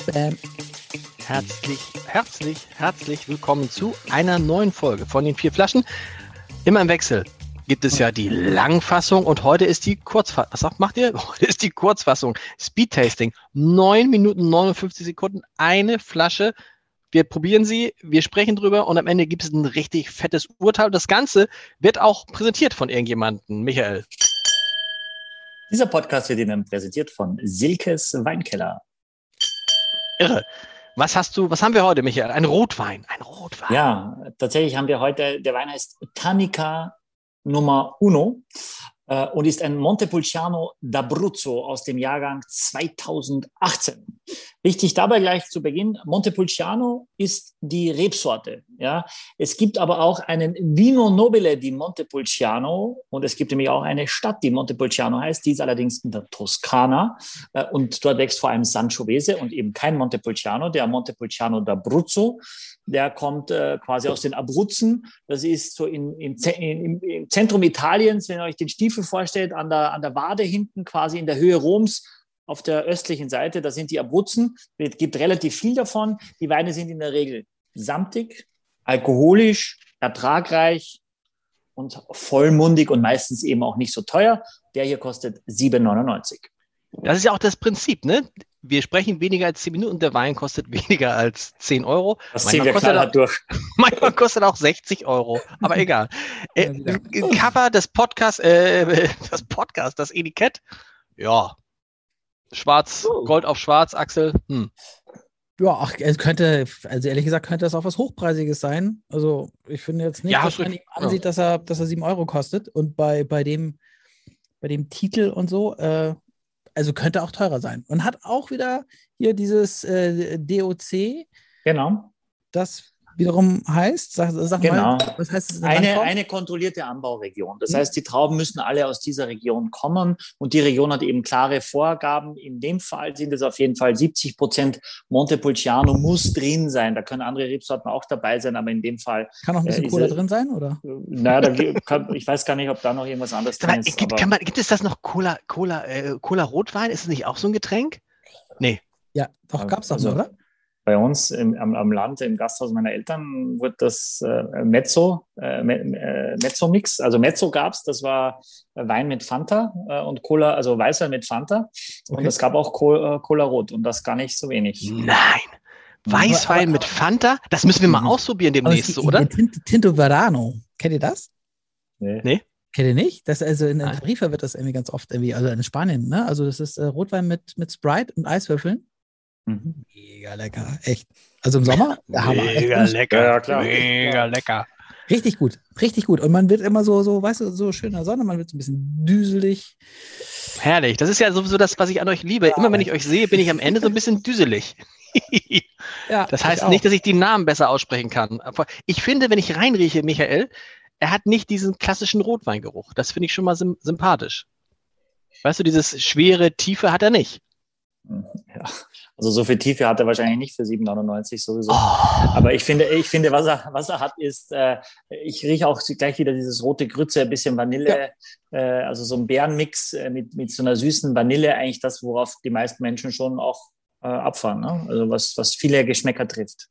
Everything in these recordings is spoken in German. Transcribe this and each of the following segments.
Spam. Herzlich, herzlich, herzlich willkommen zu einer neuen Folge von den vier Flaschen. Immer im Wechsel gibt es ja die Langfassung und heute ist die Kurzfassung. Was macht ihr? Heute ist die Kurzfassung. Speed Tasting. 9 Minuten 59 Sekunden, eine Flasche. Wir probieren sie, wir sprechen drüber und am Ende gibt es ein richtig fettes Urteil. Das Ganze wird auch präsentiert von irgendjemandem. Michael. Dieser Podcast wird Ihnen präsentiert von Silkes Weinkeller. Irre. Was hast du, was haben wir heute, Michael? Ein Rotwein, ein Rotwein. Ja, tatsächlich haben wir heute, der Wein heißt Tanica Nummer Uno und ist ein Montepulciano d'Abruzzo aus dem Jahrgang 2018. Wichtig dabei gleich zu Beginn, Montepulciano ist die Rebsorte. Ja? Es gibt aber auch einen Vino Nobile di Montepulciano und es gibt nämlich auch eine Stadt, die Montepulciano heißt, die ist allerdings in der Toskana äh, und dort wächst vor allem Sangiovese und eben kein Montepulciano, der Montepulciano d'Abruzzo der kommt äh, quasi aus den Abruzzen. Das ist so in, im, im, im, Zentrum Italiens, wenn ihr euch den Stiefel vorstellt, an der, an der Wade hinten, quasi in der Höhe Roms auf der östlichen Seite. Da sind die Abruzzen. Es gibt relativ viel davon. Die Weine sind in der Regel samtig, alkoholisch, ertragreich und vollmundig und meistens eben auch nicht so teuer. Der hier kostet 7,99. Das ist ja auch das Prinzip, ne? Wir sprechen weniger als 10 Minuten, der Wein kostet weniger als 10 Euro. Das ziehen wir kostet auch, durch. Manchmal kostet auch 60 Euro, aber egal. Äh, Cover des Podcasts, äh, das Podcast, das Etikett, ja, schwarz, oh. Gold auf schwarz, Axel, hm. Ja, ach, es könnte, also ehrlich gesagt, könnte das auch was Hochpreisiges sein. Also ich finde jetzt nicht, ja, dass man ihm ansieht, ja. dass er, dass er 7 Euro kostet. Und bei, bei dem, bei dem Titel und so, äh, also könnte auch teurer sein. Und hat auch wieder hier dieses äh, DOC. Genau. Das wiederum heißt, sag, sag genau. mal, was heißt das? Eine, eine kontrollierte Anbauregion. Das hm. heißt, die Trauben müssen alle aus dieser Region kommen und die Region hat eben klare Vorgaben. In dem Fall sind es auf jeden Fall 70 Prozent Montepulciano muss drin sein. Da können andere Rebsorten auch dabei sein, aber in dem Fall. Kann auch ein bisschen äh, Cola drin sein, oder? Naja, kann, ich weiß gar nicht, ob da noch irgendwas anderes drin ist. Gibt, man, gibt es das noch Cola, Cola, äh, Cola Rotwein? Ist es nicht auch so ein Getränk? Nee. Ja, doch, gab es doch, also, oder? Bei uns im, am, am, Land, im Gasthaus meiner Eltern, wurde das äh, Mezzo, äh, äh Mezzo-Mix, also Mezzo gab es, das war Wein mit Fanta äh, und Cola, also Weißwein mit Fanta. Okay. Und es gab auch Cola, äh, Cola Rot und das gar nicht so wenig. Nein! Weißwein aber, mit Fanta? Das müssen wir mal mhm. ausprobieren demnächst, die, oder? Tinto Verano. Kennt ihr das? Nee. nee. Kennt ihr nicht? Das, also in Tarifa wird das irgendwie ganz oft irgendwie, also in Spanien, ne? Also das ist äh, Rotwein mit, mit Sprite und Eiswürfeln. Mhm. Mega lecker, echt. Also im Sommer, Mega lecker, ja, klar. Mega lecker. Richtig gut, richtig gut. Und man wird immer so, so, weißt du, so schön in der Sonne, man wird so ein bisschen düselig. Herrlich. Das ist ja sowieso das, was ich an euch liebe. Ja. Immer wenn ich euch sehe, bin ich am Ende so ein bisschen düselig. ja, das heißt nicht, dass ich die Namen besser aussprechen kann. Aber ich finde, wenn ich reinrieche, Michael, er hat nicht diesen klassischen Rotweingeruch. Das finde ich schon mal sympathisch. Weißt du, dieses schwere, tiefe hat er nicht. Ja, also so viel Tiefe hat er wahrscheinlich nicht für 7,99 sowieso. Oh. Aber ich finde, ich finde, was er, was er hat, ist, äh, ich rieche auch gleich wieder dieses rote Grütze, ein bisschen Vanille, ja. äh, also so ein Bärenmix äh, mit, mit so einer süßen Vanille, eigentlich das, worauf die meisten Menschen schon auch äh, abfahren. Ne? Also was, was viele Geschmäcker trifft.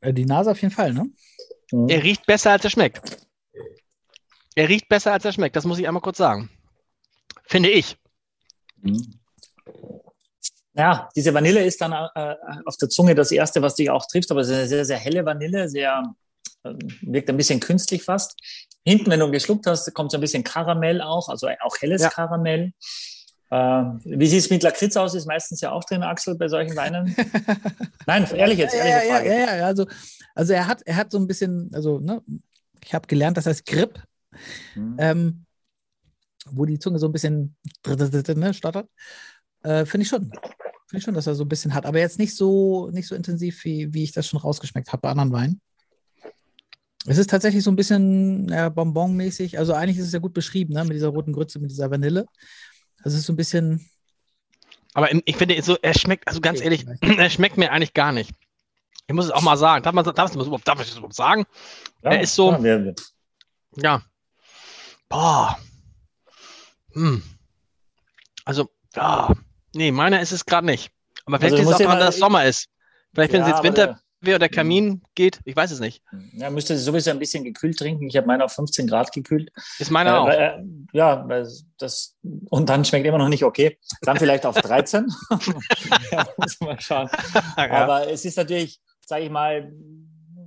Äh, die Nase auf jeden Fall, ne? Mhm. Er riecht besser, als er schmeckt. Er riecht besser, als er schmeckt. Das muss ich einmal kurz sagen. Finde ich. Mhm. Ja, diese Vanille ist dann äh, auf der Zunge das erste, was dich auch trifft, aber es ist eine sehr, sehr helle Vanille, sehr, äh, wirkt ein bisschen künstlich fast. Hinten, wenn du geschluckt hast, kommt so ein bisschen Karamell auch, also auch helles ja. Karamell. Äh, wie sieht es mit Lakritz aus? Ist meistens ja auch drin, Axel, bei solchen Weinen. Nein, ehrlich jetzt, ehrliche Frage. Ja, ja, ja, also, also er hat, er hat so ein bisschen, also ne, ich habe gelernt, das heißt Grip, hm. ähm, wo die Zunge so ein bisschen ne, stottert. Äh, Finde ich schon. Finde ich schon, dass er so ein bisschen hat, aber jetzt nicht so, nicht so intensiv, wie, wie ich das schon rausgeschmeckt habe bei anderen Weinen. Es ist tatsächlich so ein bisschen ja, Bonbon-mäßig. Also eigentlich ist es ja gut beschrieben, ne? mit dieser roten Grütze, mit dieser Vanille. Also es ist so ein bisschen. Aber ich finde, so, er schmeckt, also ganz ehrlich, er schmeckt mir eigentlich gar nicht. Ich muss es auch mal sagen. Darf, man, darf, man, darf ich das überhaupt sagen? Ja, er ist so. Ja, ja. Boah. Hm. Also, ja. Nee, meiner ist es gerade nicht. Aber vielleicht Also ist es auch daran, dass Sommer ist. Vielleicht, wenn Ja, es jetzt Winter wäre oder der Kamin geht, ich weiß es nicht. Ja, müsste sowieso ein bisschen gekühlt trinken. Ich habe meine auf 15 Grad gekühlt. Ist meiner Äh, auch. weil, äh, ja, weil das, und dann schmeckt immer noch nicht okay. Dann vielleicht auf 13. ja, muss man schauen. Aber es ist natürlich, sage ich mal,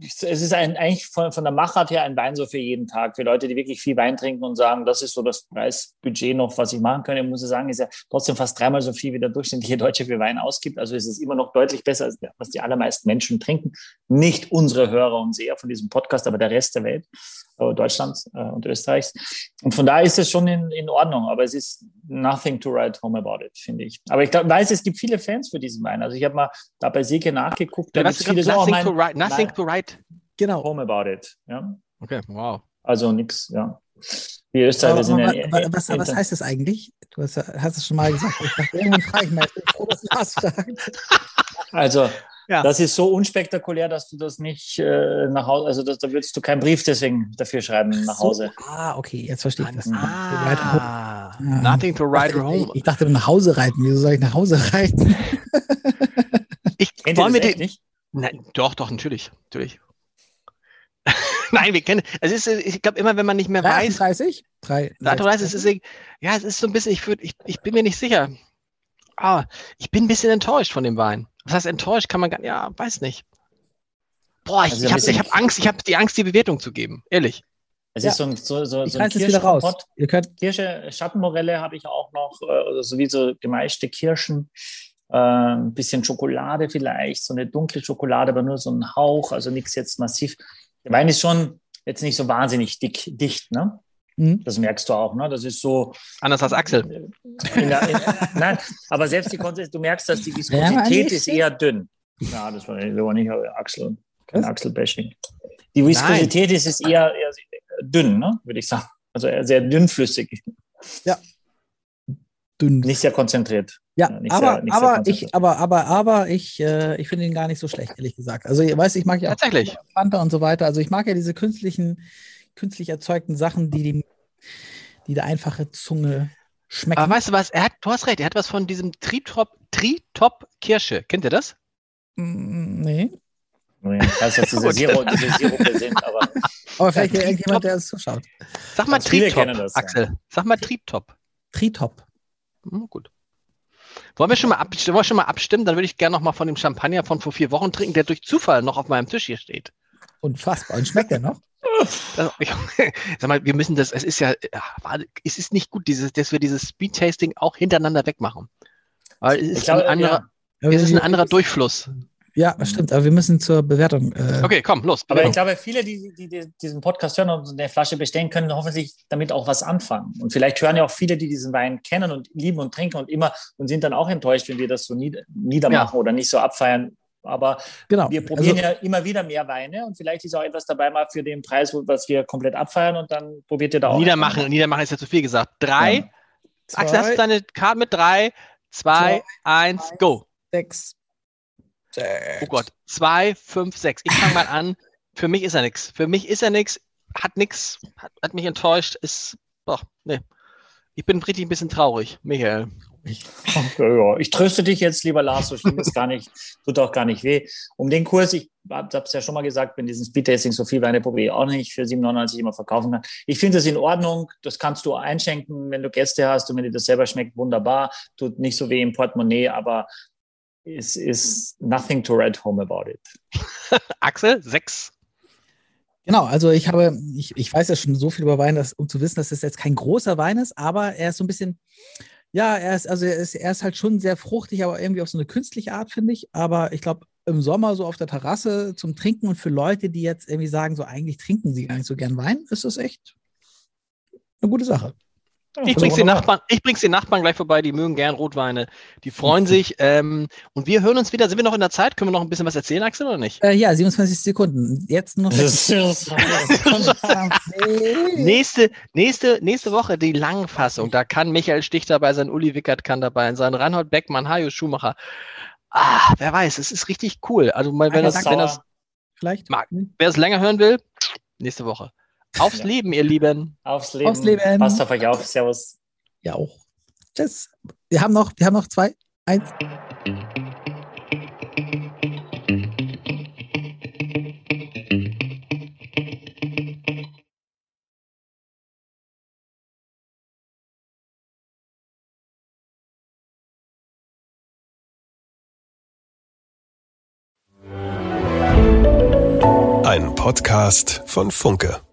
es ist ein, eigentlich von, von der Machart her ein Wein so für jeden Tag. Für Leute, die wirklich viel Wein trinken und sagen, das ist so das Preisbudget noch, was ich machen kann. Ich muss sagen, ist ja trotzdem fast dreimal so viel, wie der durchschnittliche Deutsche für Wein ausgibt. Also es ist immer noch deutlich besser, als was die allermeisten Menschen trinken. Nicht unsere Hörer und Seher von diesem Podcast, aber der Rest der Welt, Deutschlands äh, und Österreichs. Und von daher ist es schon in, in Ordnung, aber es ist nothing to write home about it, finde ich. Aber ich glaub, weiß, es gibt viele Fans für diesen Wein. Also ich habe mal da bei Seke nachgeguckt, da Was, gibt viele so, oh, nothing, mein, to write, nothing to write. Genau. home about it. Ja? Okay, wow. Also nichts, ja. Wir Österreicher Aber, sind ja. wa- was, was heißt das eigentlich? Du hast, hast es schon mal gesagt. Ich dachte, irgendwann frage ich mal. Ich bin froh, dass du das sagst. Also, Ja. das ist so unspektakulär, dass du das nicht äh, nach Hause, also das, da würdest du keinen Brief deswegen dafür schreiben nach Hause. So, ah, okay, jetzt verstehe ich das. Ah, Ja. nothing to write Ich, home. ich dachte, nach Hause reiten. Wieso soll ich nach Hause reiten? Ich Kennt wollen das wir echt die, nicht? Nein, doch, doch, natürlich. natürlich. Nein, wir kennen. Es ist, ich glaube, immer wenn man nicht mehr weiß, 38? Drei, Art und Weise, es ist, ja, es ist so ein bisschen, ich, würd, ich, ich bin mir nicht sicher. Ah, ich bin ein bisschen enttäuscht von dem Wein. Was heißt enttäuscht? Kann man gar ja, weiß nicht. Boah, ich, Also ich habe hab Angst, ich habe die Angst, die Bewertung zu geben. Ehrlich. Es Ja. ist so ein, so, so, ich so ein wieder raus. Ihr könnt, Kirsche, Schattenmorelle habe ich auch noch, oder so wie so gemeischte Kirschen. Äh, ein bisschen Schokolade vielleicht, so eine dunkle Schokolade, aber nur so ein Hauch, also nichts jetzt massiv. Der Wein ist schon jetzt nicht so wahnsinnig dick, dicht, ne? Hm? Das merkst du auch, ne? Das ist so. Anders als Axel. In der, in, nein, aber selbst die Konsistenz, du merkst, dass die Ja, Viskosität ist eher dünn. Ja, das war das war nicht Axel, kein? Axel-Bashing. Die Viskosität ist, ist eher, eher dünn, ne? würde ich sagen. Also eher sehr dünnflüssig, Dünn. nicht sehr konzentriert. Ja, Ja, nicht aber, sehr- nicht sehr aber konzentriert. ich, aber, aber, aber ich, äh, ich finde ihn gar nicht so schlecht, ehrlich gesagt. Also, ihr weißt, ich mag ja auch Tatsächlich. Fanta und so weiter. Also, ich mag ja diese künstlichen, künstlich erzeugten Sachen, die, die, die der einfache Zunge schmecken. Aber weißt du was? Er hat, du hast recht, er hat was von diesem Tritop, Tritop Kirsche. Kennt ihr das? Mm, nee. Ich weiß, dass diese, Gut. Zero, diese Sirupe sind, aber Aber vielleicht Ja, irgendjemand, der es zuschaut. Sag mal Tritop, das, ja. Axel. Sag mal Tritop. Tritop. Hm, gut. Wollen wir schon mal, abstimmen, wollen wir schon mal abstimmen? Dann würde ich gerne noch mal von dem Champagner von vor vier Wochen trinken, der durch Zufall noch auf meinem Tisch hier steht. Unfassbar. Und schmeckt der noch? Das, ich, sag mal, wir müssen das, es ist ja, ja, warte, es ist nicht gut, dieses, dass wir dieses Speed-Tasting auch hintereinander wegmachen. Weil es ist, ich glaube, ein, anderer, ja. es ist ein anderer Durchfluss. Ja, das stimmt. Aber wir müssen zur Bewertung. Äh, Okay, komm, los. Aber ich Bewegung. glaube, viele, die, die, die diesen Podcast hören und eine Flasche bestellen, können hoffentlich damit auch was anfangen. Und vielleicht hören ja auch viele, die diesen Wein kennen und lieben und trinken und immer und sind dann auch enttäuscht, wenn wir das so nied niedermachen oder nicht so abfeiern. Aber genau. wir probieren also, ja immer wieder mehr Weine und vielleicht ist auch etwas dabei mal für den Preis, was wir komplett abfeiern und dann probiert ihr da auch. Niedermachen, Niedermachen ist ja zu viel gesagt. Drei, Ja. Axel, hast du zwei, deine Karte mit drei, zwei, Zwei, eins, go. sechs, sechs. Oh Gott, zwei, fünf, sechs. Ich fange mal an. Für mich ist er nix. Für mich ist er nix, hat nix, hat, hat mich enttäuscht, ist, boah, nee. Ich bin richtig ein bisschen traurig, Michael. Ja, ja. Ich tröste dich jetzt, lieber Lars, so schlimm ist gar nicht, tut auch gar nicht weh. Um den Kurs, ich habe es ja schon mal gesagt, wenn diesen Speedtasting so viel Weine probiere ich auch nicht für 97 immer verkaufen kann. Ich finde das in Ordnung, das kannst du einschenken, wenn du Gäste hast und wenn dir das selber schmeckt, wunderbar, tut nicht so weh im Portemonnaie, aber es ist nothing to write home about it. Axel, sechs. Genau, also ich habe, ich, ich weiß ja schon so viel über Wein, dass, um zu wissen, dass es jetzt kein großer Wein ist, aber er ist so ein bisschen, ja, er ist, also er ist, er ist halt schon sehr fruchtig, aber irgendwie auf so eine künstliche Art, finde ich. Aber ich glaube, im Sommer so auf der Terrasse zum Trinken und für Leute, die jetzt irgendwie sagen, so eigentlich trinken sie gar nicht so gern Wein, ist das echt eine gute Sache. Ich bring's den. Nachbarn, ich bring's den Nachbarn gleich vorbei, die mögen gern Rotweine. Die freuen sich. Ähm, und wir hören uns wieder. Sind wir noch in der Zeit? Können wir noch ein bisschen was erzählen, Axel, oder nicht? Äh, ja, 27 Sekunden. Jetzt noch. Nächste, nächste, nächste Woche die Langfassung. Da kann Michael Stich dabei sein, Uli Wickert kann dabei sein, Reinhold Beckmann, Hajo Schumacher. Ah, wer weiß, es ist richtig cool. Also mal, wenn, das, wenn das, Vielleicht. Mag. wer es länger hören will, nächste Woche. Aufs ja. Leben, ihr Lieben. Aufs Leben. Aufs Leben. Passt auf euch auf. Servus. Ja auch. Tschüss. Wir haben noch, wir haben noch zwei. Eins. Ein Podcast von Funke.